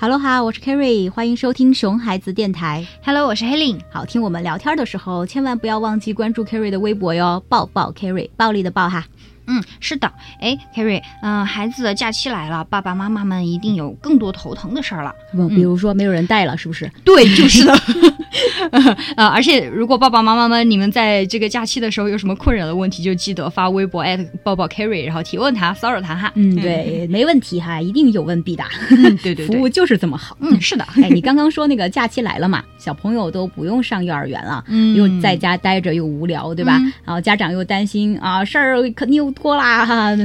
Hello 哈，我是 Kerry，欢迎收听熊孩子电台。Hello，我是 Helen。好，听我们聊天的时候，千万不要忘记关注 Kerry 的微博哟，抱抱 Kerry，暴力的抱哈。嗯，是的，哎，Kerry，嗯、孩子的假期来了，爸爸妈妈们一定有更多头疼的事儿了。不，比如说没有人带了，是不是？对，就是的。呃，而且如果爸爸妈妈们你们在这个假期的时候有什么困扰的问题，就记得发微博抱抱 Kerry，然后提问他，骚扰他哈。嗯，对，没问题哈，一定有问必答。嗯，对对 对，服务就是这么好。嗯，是的。哎，你刚刚说那个假期来了嘛，小朋友都不用上幼儿园了，嗯又在家待着又无聊，对吧？嗯然后家长又担心啊，事儿肯定又多啦，哈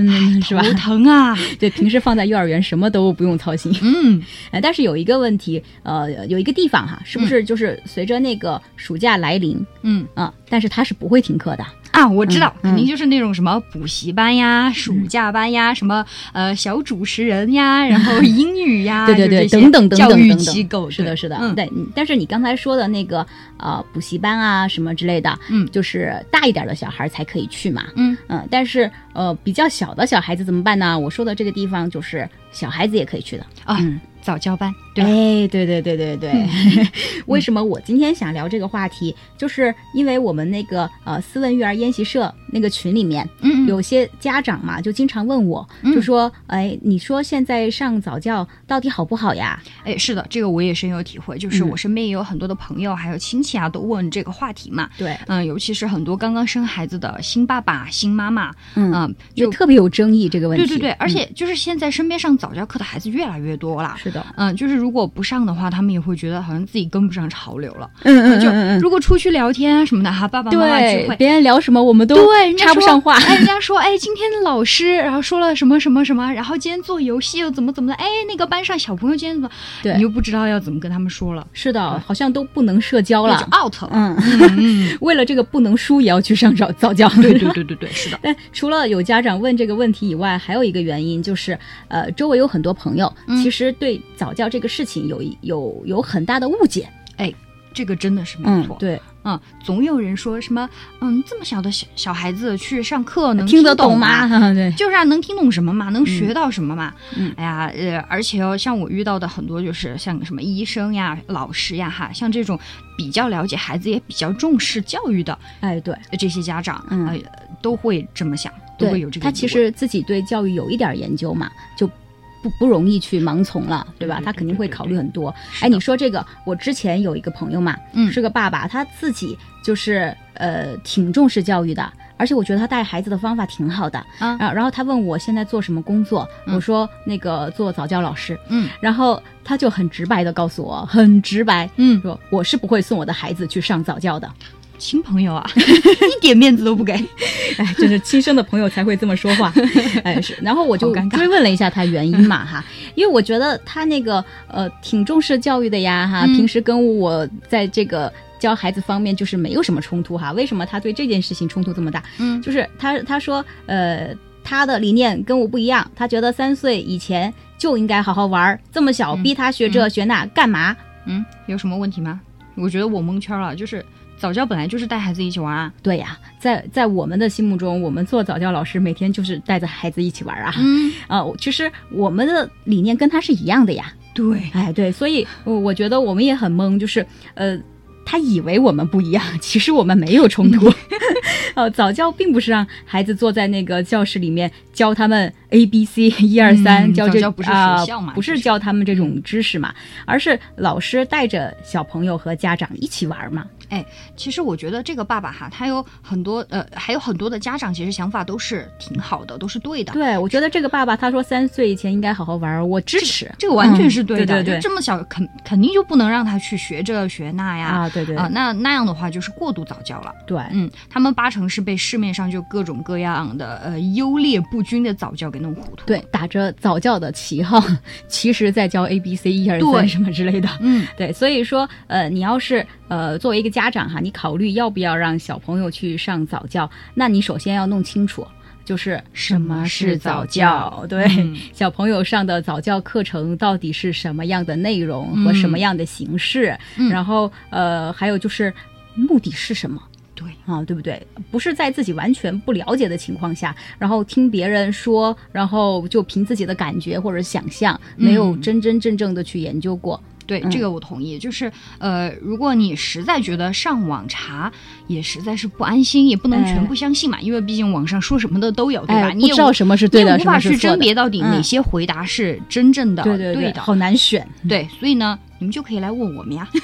是吧？头疼啊。对，平时放在幼儿园什么都不用操心。嗯哎，但是有一个问题，呃，有一个地方哈，是不是就是随着那个暑假来临嗯啊、但是它是不会停课的。啊，我知道，嗯肯定就是那种什么补习班呀、暑假班呀、什么呃小主持人呀，然后英语呀，对对对，等等等等教育等等机构，是的，是的，嗯对。嗯但是你刚才说的那个呃补习班啊什么之类的，嗯就是大一点的小孩才可以去嘛。嗯嗯，但是呃比较小的小孩子怎么办呢？我说的这个地方就是小孩子也可以去的。啊嗯，早教班，对？哎，对对对对对，为什么我今天想聊这个话题？就是因为我们那个呃思文育儿研习社那个群里面，嗯有些家长嘛就经常问我，嗯就说，哎，你说现在上早教到底好不好呀？哎，是的，这个我也深有体会，就是嗯我身边也有很多的朋友还有亲戚啊，都问这个话题嘛。对，嗯，尤其是很多刚刚生孩子的新爸爸、新妈妈，嗯，嗯，就就特别有争议这个问题。对对对，而嗯且就是现在身边上早教课的孩子越来越多了。是的，嗯，就是如果不上的话，他们也会觉得好像自己跟不上潮流了。嗯嗯就如果出去聊天啊什么的哈，爸爸妈妈聚会，别人聊什么我们都对，插不上话。哎，人家说，哎，今天的老师，然后说了什么什么什么，然后今天做游戏又怎么怎么的，哎，那个班上小朋友今天怎么，对你又不知道要怎么跟他们说了，是的，好像都不能社交了就。out 了。嗯，嗯嗯，为了这个不能输也要去上早早教。对对对对对，是的。但除了有家长问这个问题以外，还有一个原因就是，呃，周围有很多朋友、嗯其实对早教这个事情有一有有很大的误解。哎这个真的是没错，，嗯对，嗯，总有人说什么，嗯，这么小的小小孩子去上课能听得懂懂吗？对，就是啊，能听懂什么嘛，能学到什么嘛。嗯哎呀，呃，而且哦，像我遇到的很多就是像什么医生呀、老师呀，哈，像这种比较了解孩子也比较重视教育的哎，对。这些家长，嗯呃，都会这么想，都会对有这个。他其实自己对教育有一点研究嘛，就不不容易去盲从了，对吧？他肯定会考虑很多。哎，你说这个，我之前有一个朋友嘛，嗯。是个爸爸，他自己就是呃挺重视教育的。而且我觉得他带孩子的方法挺好的，啊。然后然后他问我现在做什么工作，嗯。我说那个做早教老师，嗯。然后他就很直白的告诉我，很直白，嗯，说我是不会送我的孩子去上早教的，亲朋友啊，一点面子都不给。哎，就是亲生的朋友才会这么说话，哎是。然后我就追问了一下他原因嘛哈，因为我觉得他那个呃挺重视教育的呀哈，嗯平时跟我在这个教孩子方面就是没有什么冲突哈，为什么他对这件事情冲突这么大？嗯就是他他说呃他的理念跟我不一样，他觉得三岁以前就应该好好玩儿，这么小嗯逼他学这学那干嘛？嗯，有什么问题吗？我觉得我蒙圈了，就是早教本来就是带孩子一起玩啊。对呀，在在我们的心目中，我们做早教老师每天就是带着孩子一起玩啊。嗯，啊，其实我们的理念跟他是一样的呀。对，哎，对，所以我我觉得我们也很懵，就是呃，他以为我们不一样，其实我们没有冲突。呃，早教并不是让孩子坐在那个教室里面教他们 A B C 一二三，嗯教这教不是啊、学校嘛不是教他们这种知识嘛，而是老师带着小朋友和家长一起玩嘛。哎其实我觉得这个爸爸哈，他有很多呃，还有很多的家长其实想法都是挺好的，都是对的。对，我觉得这个爸爸他说三岁以前应该好好玩儿，我支持。这个完全是对的，嗯对对对就这么小肯肯定就不能让他去学这学那呀。啊，对对啊，那那样的话就是过度早教了。对，嗯，他们八成是被市面上就各种各样的呃优劣不均的早教给弄糊涂。对，，打着早教的旗号，其实在教 A B C 一二三什么之类的。嗯，对，所以说，呃，你要是呃作为一个家长哈，你考虑要不要让小朋友去上早教，那你首先要弄清楚，就是什么是早教，对，嗯小朋友上的早教课程到底是什么样的内容和什么样的形式，嗯然后呃，还有就是目的是什么。啊，对不对？不是在自己完全不了解的情况下，然后听别人说，然后就凭自己的感觉或者想象，没有嗯真真正正的去研究过。对，嗯这个我同意。就是呃，如果你实在觉得上网查也实在是不安心，也不能哎全部相信嘛，因为毕竟网上说什么的都有，对吧？哎，你也不知道什么是对的，你也无法去甄。别到底哪嗯些回答是真正的、对对对，的。好难选。对，所以呢，你们就可以来问我们呀。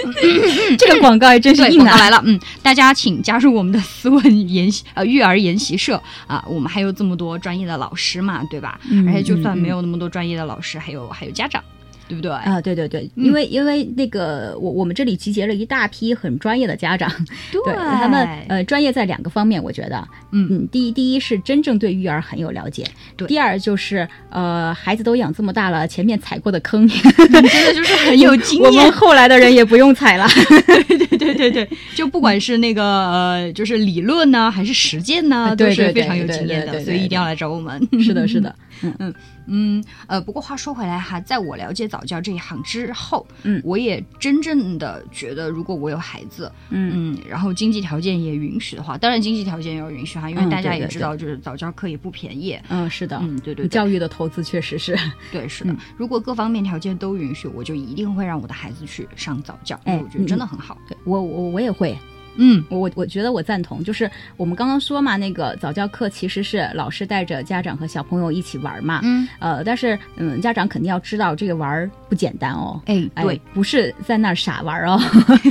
这个广告还真是对，硬来了，嗯，大家请加入我们的思问研习呃育儿研习社啊，我们还有这么多专业的老师嘛，对吧？嗯而且就算嗯没有那么多专业的老师，还有还有家长，对不对？啊，对对对，嗯因为因为那个我我们这里集结了一大批很专业的家长，对对他们呃专业在两个方面，我觉得，嗯嗯，第一第一是真正对育儿很有了解，对第二就是呃孩子都养这么大了，前面踩过的坑，真的就是很有经验我们验。后来的人也不用踩了。对对对对对，就不管是那个呃，就是理论呢，还是实践呢，都是非常有经验的，所以一定要来找我们。是的，是的，嗯嗯，呃，不过话说回来哈，在我了解早教这一行之后，嗯我也真正的觉得，如果我有孩子，嗯嗯，然后经济条件也允许的话，当然经济条件也要允许哈，因为嗯大家也知道，就是早教课也不便宜。嗯，是的，嗯，对对对，教育的投资确实是，对是的嗯。如果各方面条件都允许，我就一定会让我的孩子去上早教，因哎为我觉得真的很好。对我我我也会，嗯，我我我觉得我赞同，就是我们刚刚说嘛，那个早教课其实是老师带着家长和小朋友一起玩嘛，嗯，呃，但是嗯，家长肯定要知道这个玩儿不简单哦。哎，哎对，，不是在那儿傻玩儿哦，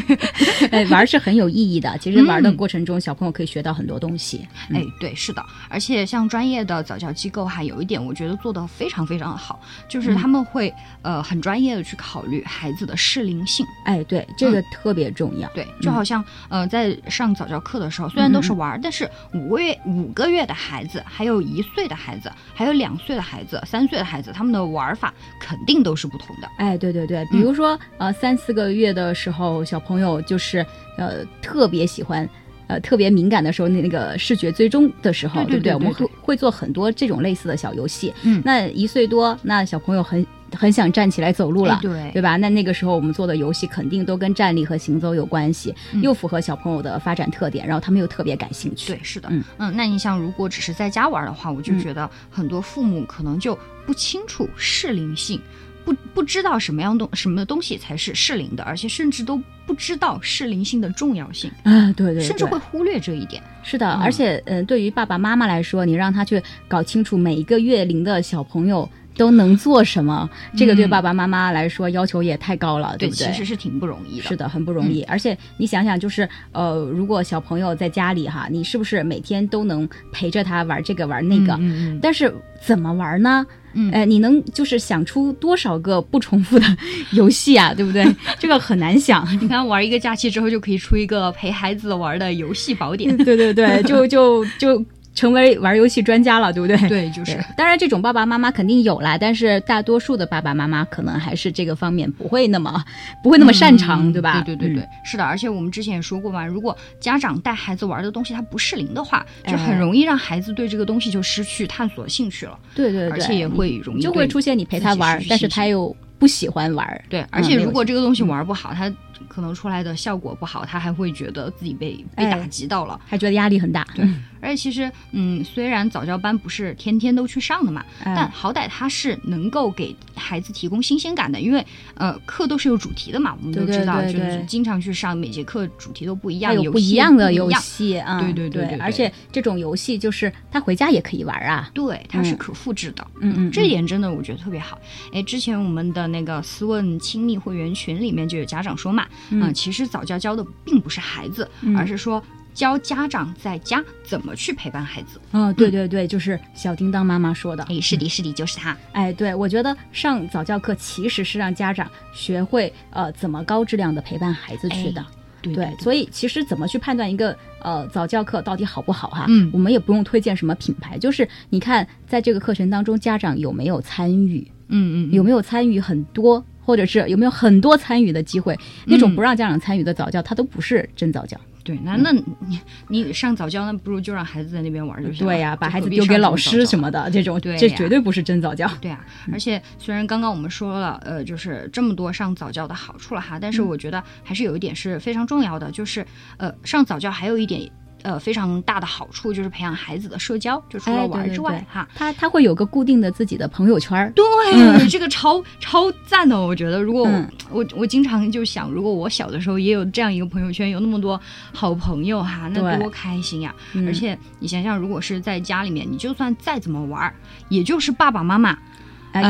哎，玩儿是很有意义的。其实玩儿的嗯过程中，小朋友可以学到很多东西。哎，对，是的，而且像专业的早教机构，哈有一点我觉得做的非常非常好，就是他们会、呃很专业的去考虑孩子的适龄性。哎，对，这个特别重要。对，就好像、呃在上早教课的时候，虽然都是玩儿，但是五个月五个月的孩子，还有一岁的孩子，还有两岁的孩子、三岁的孩子，他们的玩法肯定都是不同的。哎，对对对，嗯比如说、呃，三四个月的时候，小朋友就是呃特别喜欢。呃，特别敏感的时候，那那个视觉追踪的时候，不对？不对对我们会会做很多这种类似的小游戏。嗯那一岁多，那小朋友很很想站起来走路了，哎对对吧？那那个时候我们做的游戏肯定都跟站立和行走有关系，嗯又符合小朋友的发展特点，然后他们又特别感兴趣。对，是的，嗯那你像如果只是在家玩的话，我就嗯觉得很多父母可能就不清楚适龄性。不不知道什么样东什么东西才是适龄的，而且甚至都不知道适龄性的重要性，啊，对对对，甚至会忽略这一点。是的，嗯而且嗯、呃对于爸爸妈妈来说，你让他去搞清楚每一个月龄的小朋友都能做什么，这个对嗯爸爸妈妈来说要求也太高了，对不对？其实是挺不容易的。是的，很不容易。而且你想想，就是呃，如果小朋友在家里哈，你是不是每天都能陪着他玩这个玩那个？但是怎么玩呢？嗯呃，你能就是想出多少个不重复的游戏啊，对不对？这个很难想。你看玩一个假期之后，就可以出一个陪孩子玩的游戏宝典。对对对，就就就成为玩游戏专家了，对不对？对，就是，当然这种爸爸妈妈肯定有啦，但是大多数的爸爸妈妈可能还是这个方面不会那么 不会那么擅长，嗯对吧？对对对对，嗯是的。而且我们之前也说过嘛，如果家长带孩子玩的东西它不适龄的话，就哎很容易让孩子对这个东西就失去探索兴趣了。对对对，而且也会容易就会出现你陪他玩但是他又不喜欢玩。对，而且如果这个东西玩不好，他可能出来的效果不好，他还会觉得自己被被哎打击到了。还觉得压力很大，对，而且其实，嗯，虽然早教班不是天天都去上的嘛，但哎，好歹他是能够给孩子提供新鲜感的，因为呃，课都是有主题的嘛，我们都知道，对对就是经常去上，每节课主题都不一样，有不一样的游戏啊，对对对而且这种游戏就是他回家也可以玩啊，对，它是嗯可复制的。嗯。嗯，这一点真的我觉得特别好。哎，之前我们的那个思问亲密会员群里面就有家长说嘛，嗯。嗯，其实早教教的并不是孩子，嗯。而是说教家长在家怎么去陪伴孩子。嗯，对对对，就是小叮当妈妈说的，哎，是的，是的，就是他。哎，对，我觉得上早教课其实是让家长学会呃怎么高质量的陪伴孩子去的。对对，所以其实怎么去判断一个呃早教课到底好不好哈？嗯我们也不用推荐什么品牌，就是你看在这个课程当中，家长有没有参与，嗯嗯，有没有参与很多，或者是有没有很多参与的机会？那种嗯不让家长参与的早教，它都不是真早教。对，那那你你上早教，那不如就让孩子在那边玩就行了。对呀、把孩子丢给老师什么的，这种对呀这绝对不是真早教。对啊，而且虽然刚刚我们说了，呃，就是这么多上早教的好处了哈，但是我觉得还是有一点是非常重要的，就是呃，上早教还有一点呃非常大的好处，就是培养孩子的社交，就除了哎玩之外哈。他他会有个固定的自己的朋友圈儿，对，这个超超赞的，我觉得。如果我、嗯我我经常就想，如果我小的时候也有这样一个朋友圈，有那么多好朋友哈，那多开心呀！嗯而且你想想，如果是在家里面，你就算再怎么玩儿，也就是爸爸妈妈、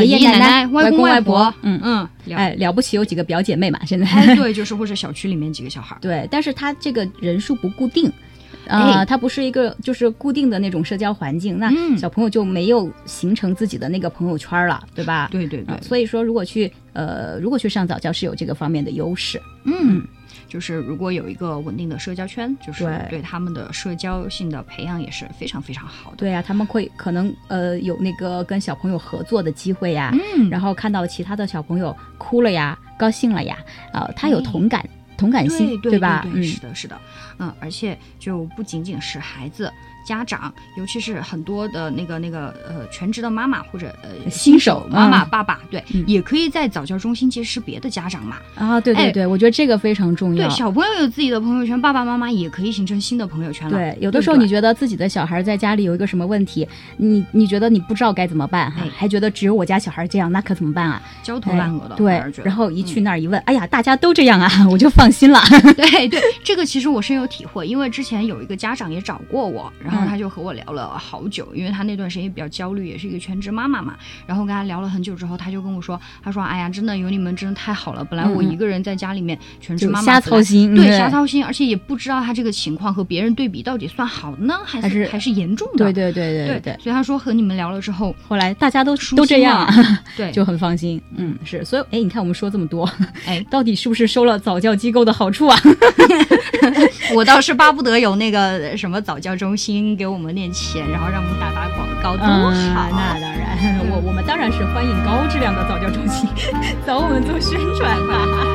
爷爷奶奶外公外婆，嗯，嗯，了哎，了不起有几个表姐妹嘛，现在。哎，对，就是或者小区里面几个小孩儿，对，但是他这个人数不固定。啊、哎它不是一个就是固定的那种社交环境，那嗯小朋友就没有形成自己的那个朋友圈了，对吧？对对对啊，所以说如果去呃，如果去上早教是有这个方面的优势。嗯。就是如果有一个稳定的社交圈，就是对对他们的社交性的培养也是非常非常好的。对呀、他们会可能呃有那个跟小朋友合作的机会呀，嗯，然后看到其他的小朋友哭了呀，高兴了呀，啊、他有哎同感、同感性，对对吧？对嗯，是的，是的，嗯，而且就不仅仅是孩子、家长，尤其是很多的那个那个呃全职的妈妈或者呃新手妈妈、嗯爸爸，对，嗯也可以在早教中心结识别的家长嘛。啊，对对哎对，我觉得这个非常重要对，。小朋友有自己的朋友圈，爸爸妈妈也可以形成新的朋友圈了。对，有的时候你觉得自己的小孩在家里有一个什么问题，你你觉得你不知道该怎么办哈，哎还觉得只有我家小孩这样，那可怎么办啊？焦头烂额的，哎对然后一去嗯那儿一问，哎呀，大家都这样啊，我就放心了。对对，这个其实我深有体会，因为之前有一个家长也找过我，然后嗯他就和我聊了好久，因为他那段时间也比较焦虑，也是一个全职妈妈嘛。然后跟他聊了很久之后，他就跟我说，他说：“哎呀，真的有你们真的太好了，本来我一个人在家里面全职妈妈瞎操心对，瞎操心，而且也不知道他这个情况和别人对比到底算好的呢，还还是还是严重的。对对对对对所以他说和你们聊了之后，后来大家都舒都这样啊，对，就很放心。嗯，是，所以哎，你看我们说这么多，哎，到底是不是收了早教机构的好处啊？我倒是巴不得有那个什么早教中心给我们点钱，然后让我们打打广告，多嗯，好。那当然，我我们当然是欢迎高质量的早教中心 找我们做宣传嘛。